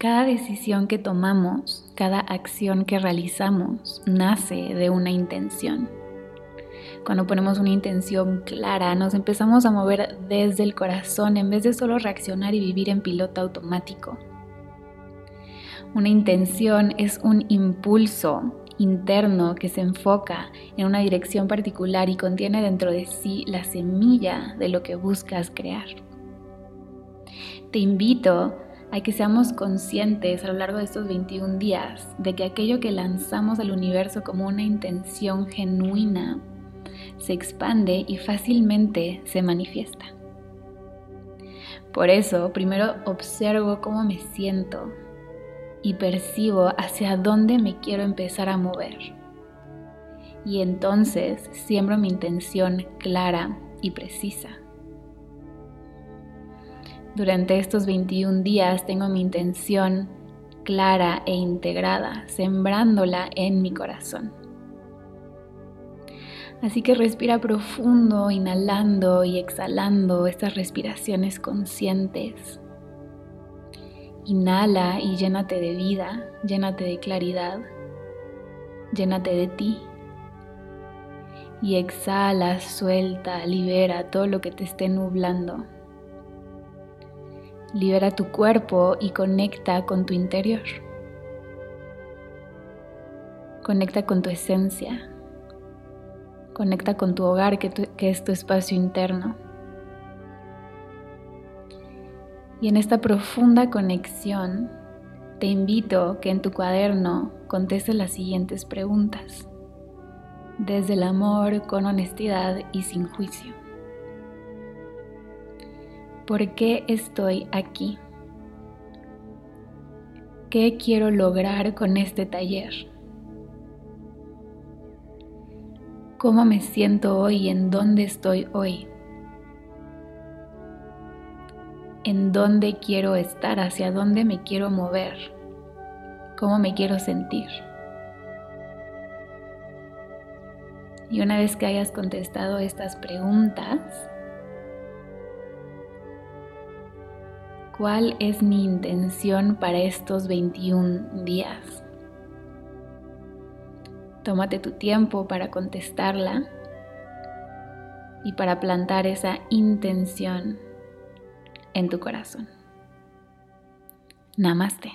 Cada decisión que tomamos, cada acción que realizamos, nace de una intención. Cuando ponemos una intención clara, nos empezamos a mover desde el corazón en vez de solo reaccionar y vivir en piloto automático. Una intención es un impulso interno que se enfoca en una dirección particular y contiene dentro de sí la semilla de lo que buscas crear. Te invito hay que seamos conscientes a lo largo de estos 21 días de que aquello que lanzamos al universo como una intención genuina se expande y fácilmente se manifiesta. Por eso, primero observo cómo me siento y percibo hacia dónde me quiero empezar a mover. Y entonces siembro mi intención clara y precisa. Durante estos 21 días tengo mi intención clara e integrada, sembrándola en mi corazón. Así que respira profundo, inhalando y exhalando estas respiraciones conscientes. Inhala y llénate de vida, llénate de claridad, llénate de ti. Y exhala, suelta, libera todo lo que te esté nublando. Libera tu cuerpo y conecta con tu interior. Conecta con tu esencia. Conecta con tu hogar, que, es tu espacio interno. Y en esta profunda conexión, te invito que en tu cuaderno contestes las siguientes preguntas, desde el amor, con honestidad y sin juicio. ¿Por qué estoy aquí? ¿Qué quiero lograr con este taller? ¿Cómo me siento hoy en dónde estoy hoy? ¿En dónde quiero estar? ¿Hacia dónde me quiero mover? ¿Cómo me quiero sentir? Y una vez que hayas contestado estas preguntas, ¿Cuál es mi intención para estos 21 días? Tómate tu tiempo para contestarla y para plantar esa intención en tu corazón. Namaste.